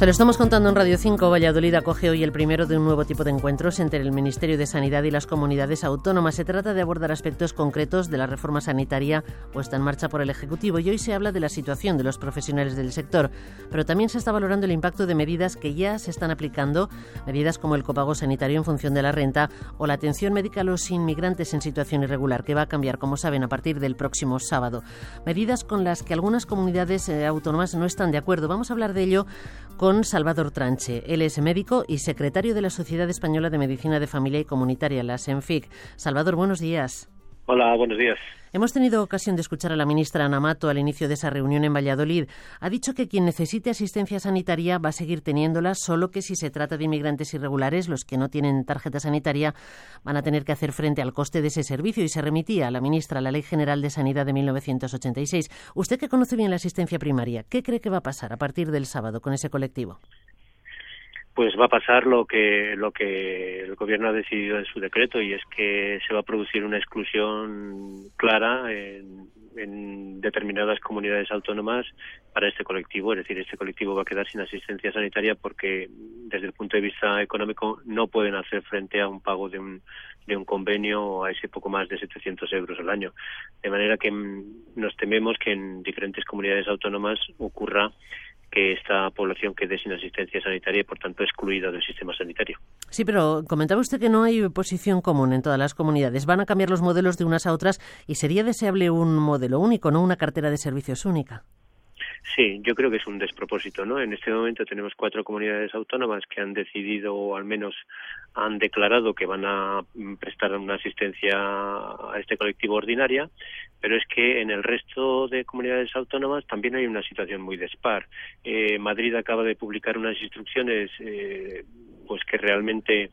Se lo estamos contando en Radio 5. Valladolid acoge hoy el primero de un nuevo tipo de encuentros entre el Ministerio de Sanidad y las comunidades autónomas. Se trata de abordar aspectos concretos de la reforma sanitaria puesta en marcha por el Ejecutivo y hoy se habla de la situación de los profesionales del sector. Pero también se está valorando el impacto de medidas que ya se están aplicando, medidas como el copago sanitario en función de la renta o la atención médica a los inmigrantes en situación irregular, que va a cambiar, como saben, a partir del próximo sábado. Medidas con las que algunas comunidades eh, autónomas no están de acuerdo. Vamos a hablar de ello con Salvador Tranche. Él es médico y secretario de la Sociedad Española de Medicina de Familia y Comunitaria, la SENFIC. Salvador, buenos días. Hola, buenos días. Hemos tenido ocasión de escuchar a la ministra Anamato al inicio de esa reunión en Valladolid. Ha dicho que quien necesite asistencia sanitaria va a seguir teniéndola, solo que si se trata de inmigrantes irregulares, los que no tienen tarjeta sanitaria van a tener que hacer frente al coste de ese servicio y se remitía a la ministra a la Ley General de Sanidad de 1986. Usted que conoce bien la asistencia primaria, ¿qué cree que va a pasar a partir del sábado con ese colectivo? Pues va a pasar lo que lo que el gobierno ha decidido en su decreto y es que se va a producir una exclusión clara en, determinadas comunidades autónomas para este colectivo, es decir, este colectivo va a quedar sin asistencia sanitaria porque desde el punto de vista económico no pueden hacer frente a un pago de un de un convenio a ese poco más de 700 euros al año. De manera que mm, nos tememos que en diferentes comunidades autónomas ocurra que esta población quede sin asistencia sanitaria y, por tanto, excluida del sistema sanitario. Sí, pero comentaba usted que no hay posición común en todas las comunidades. Van a cambiar los modelos de unas a otras y sería deseable un modelo único, no una cartera de servicios única. Sí, yo creo que es un despropósito, ¿no? En este momento tenemos cuatro comunidades autónomas que han decidido o al menos han declarado que van a prestar una asistencia a este colectivo ordinaria, pero es que en el resto de comunidades autónomas también hay una situación muy dispar. Eh, Madrid acaba de publicar unas instrucciones eh, pues que realmente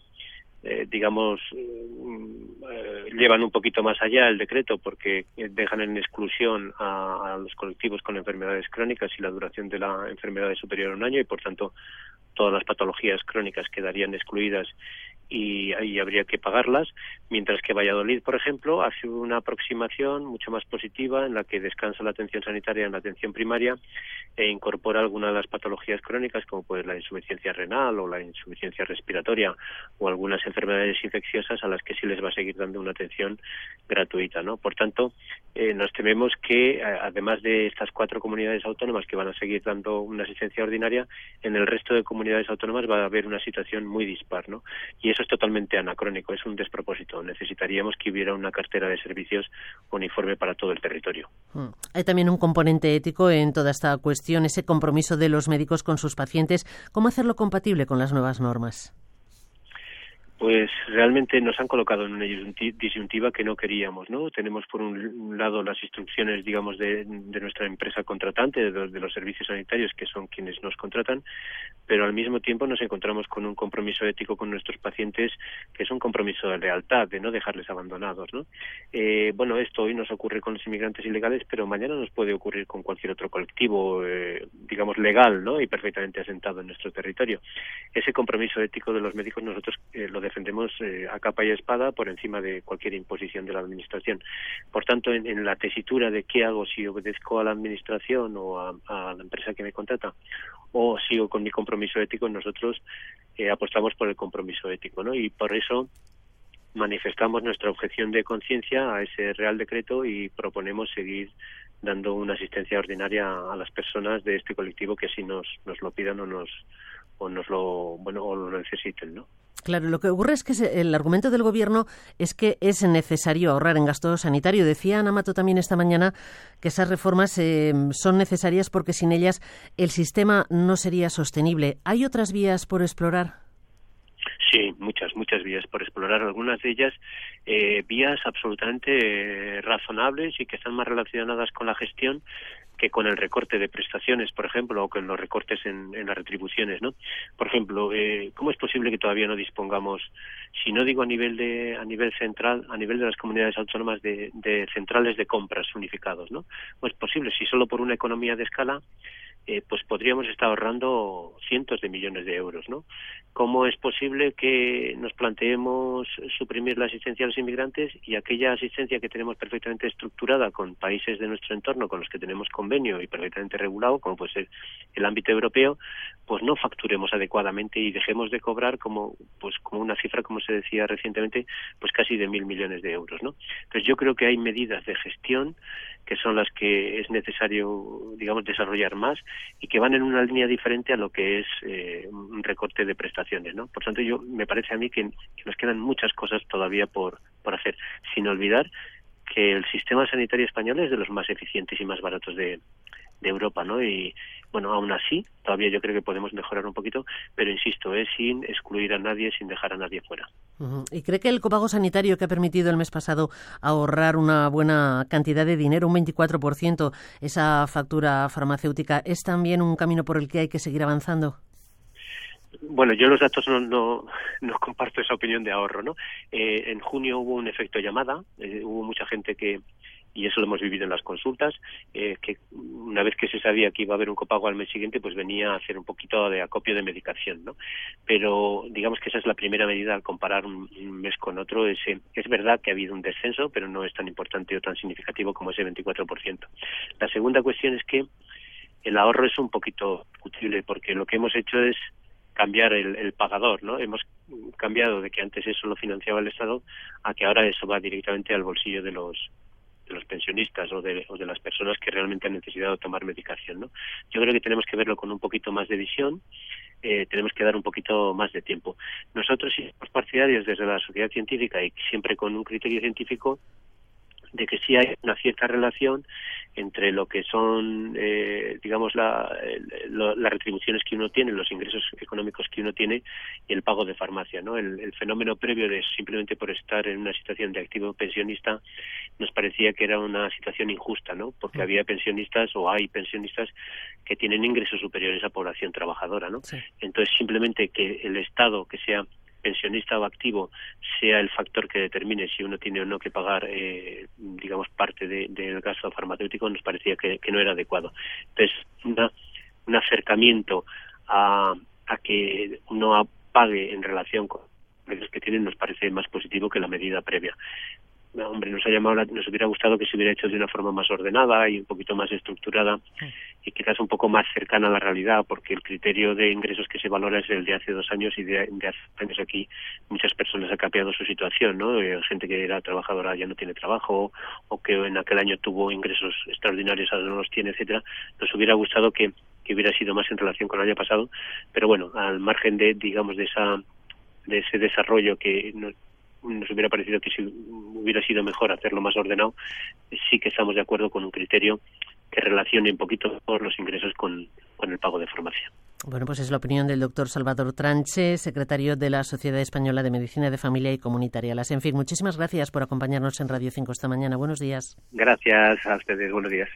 eh, digamos, eh, llevan un poquito más allá el decreto porque dejan en exclusión a, a, los colectivos con enfermedades crónicas y la duración de la enfermedad es superior a un año y, por tanto, todas las patologías crónicas quedarían excluidas y ahí habría que pagarlas, mientras que Valladolid, por ejemplo, hace una aproximación mucho más positiva en la que descansa la atención sanitaria en la atención primaria e incorpora algunas de las patologías crónicas como pues la insuficiencia renal o la insuficiencia respiratoria o algunas enfermedades infecciosas a las que sí les va a seguir dando una atención gratuita, ¿no? Por tanto, eh, nos tememos que además de estas cuatro comunidades autónomas que van a seguir dando una asistencia ordinaria, en el resto de comunidades autónomas va a haber una situación muy dispar, ¿no? Y eso es totalmente anacrónico, es un despropósito. Necesitaríamos que hubiera una cartera de servicios uniforme para todo el territorio. Hmm. Hay también un componente ético en toda esta cuestión, ese compromiso de los médicos con sus pacientes. ¿Cómo hacerlo compatible con las nuevas normas? Pues realmente nos han colocado en una disyuntiva que no queríamos, ¿no? Tenemos por un lado las instrucciones, digamos, de, nuestra empresa contratante, de los, de los, servicios sanitarios, que son quienes nos contratan, pero al mismo tiempo nos encontramos con un compromiso ético con nuestros pacientes, que es un compromiso de lealtad, de no dejarles abandonados, ¿no? Eh, bueno, esto hoy nos ocurre con los inmigrantes ilegales, pero mañana nos puede ocurrir con cualquier otro colectivo, eh, digamos, legal, ¿no? Y perfectamente asentado en nuestro territorio. Ese compromiso ético de los médicos nosotros eh, lo defendemos eh, a capa y espada por encima de cualquier imposición de la Administración. Por tanto, en, la tesitura de qué hago si obedezco a la Administración o a, a, la empresa que me contrata o sigo con mi compromiso ético, nosotros eh, apostamos por el compromiso ético, ¿no? Y por eso manifestamos nuestra objeción de conciencia a ese Real Decreto y proponemos seguir dando una asistencia ordinaria a las personas de este colectivo que así nos, nos lo pidan o nos o nos lo bueno o lo necesiten, ¿no? Claro, lo que ocurre es que el argumento del Gobierno es que es necesario ahorrar en gasto sanitario. Decía Ana Mato también esta mañana que esas reformas eh, son necesarias porque sin ellas el sistema no sería sostenible. ¿Hay otras vías por explorar? Sí, muchas, muchas vías por explorar. Algunas de ellas eh, vías absolutamente eh, razonables y que están más relacionadas con la gestión que con el recorte de prestaciones, por ejemplo, o con los recortes en, las retribuciones, ¿no? Por ejemplo, eh, ¿cómo es posible que todavía no dispongamos, si no digo a nivel de a nivel central, a nivel de las comunidades autónomas de, de centrales de compras unificados, ¿no? ¿Cómo es posible si solo por una economía de escala eh, pues podríamos estar ahorrando cientos de millones de euros, ¿no? ¿Cómo es posible que nos planteemos suprimir la asistencia a los inmigrantes y aquella asistencia que tenemos perfectamente estructurada con países de nuestro entorno con los que tenemos convenio y perfectamente regulado, como puede ser el ámbito europeo, pues no facturemos adecuadamente y dejemos de cobrar como pues como una cifra como se decía recientemente pues casi de mil millones de euros no entonces yo creo que hay medidas de gestión que son las que es necesario digamos desarrollar más y que van en una línea diferente a lo que es eh, un recorte de prestaciones no por tanto yo me parece a mí que, nos quedan muchas cosas todavía por por hacer sin olvidar que el sistema sanitario español es de los más eficientes y más baratos de, de Europa, ¿no? Y bueno, aún así, todavía yo creo que podemos mejorar un poquito, pero insisto, es sin excluir a nadie, sin dejar a nadie fuera. ¿Y cree que el copago sanitario que ha permitido el mes pasado ahorrar una buena cantidad de dinero, un 24%, esa factura farmacéutica, es también un camino por el que hay que seguir avanzando? Bueno, yo los datos no, no, no comparto esa opinión de ahorro, ¿no? Eh, en junio hubo un efecto llamada, eh, hubo mucha gente que, y eso lo hemos vivido en las consultas, eh, que una vez que se sabía que iba a haber un copago al mes siguiente, pues venía a hacer un poquito de acopio de medicación, ¿no? Pero digamos que esa es la primera medida al comparar un, mes con otro. Es, es verdad que ha habido un descenso, pero no es tan importante o tan significativo como ese 24%. La segunda cuestión es que el ahorro es un poquito útil porque lo que hemos hecho es cambiar el, el, pagador, ¿no? Hemos cambiado de que antes eso lo financiaba el Estado a que ahora eso va directamente al bolsillo de los de los pensionistas o de, o de las personas que realmente han necesitado tomar medicación. ¿no? Yo creo que tenemos que verlo con un poquito más de visión, eh, tenemos que dar un poquito más de tiempo. Nosotros somos partidarios desde la sociedad científica y siempre con un criterio científico de que sí hay una cierta relación entre lo que son, eh, digamos, la, las retribuciones que uno tiene, los ingresos económicos que uno tiene y el pago de farmacia. ¿no? El, fenómeno previo de simplemente por estar en una situación de activo pensionista nos parecía que era una situación injusta, ¿no? porque había pensionistas o hay pensionistas que tienen ingresos superiores a población trabajadora. ¿no? Entonces, simplemente que el Estado, que sea pensionista o activo sea el factor que determine si uno tiene o no que pagar, eh, digamos, parte del gasto farmacéutico, nos parecía que, no era adecuado. Entonces, un acercamiento a, a que uno pague en relación con los que tienen nos parece más positivo que la medida previa hombre, nos ha llamado, nos hubiera gustado que se hubiera hecho de una forma más ordenada y un poquito más estructurada y quizás un poco más cercana a la realidad, porque el criterio de ingresos que se valora es el de hace dos años y de, hace años aquí muchas personas han cambiado su situación, ¿no? Eh, gente que era trabajadora ya no tiene trabajo o que en aquel año tuvo ingresos extraordinarios ahora no los tiene, etcétera. Nos hubiera gustado que, que hubiera sido más en relación con el año pasado, pero bueno, al margen de, digamos, de esa de ese desarrollo que nos hubiera parecido que si hubiera sido mejor hacerlo más ordenado, sí que estamos de acuerdo con un criterio que relacione un poquito por los ingresos con, con el pago de farmacia. Bueno, pues es la opinión del doctor Salvador Tranche, secretario de la Sociedad Española de Medicina de Familia y Comunitaria. Las en fin, muchísimas gracias por acompañarnos en Radio 5 esta mañana. Buenos días. Gracias a ustedes. Buenos días.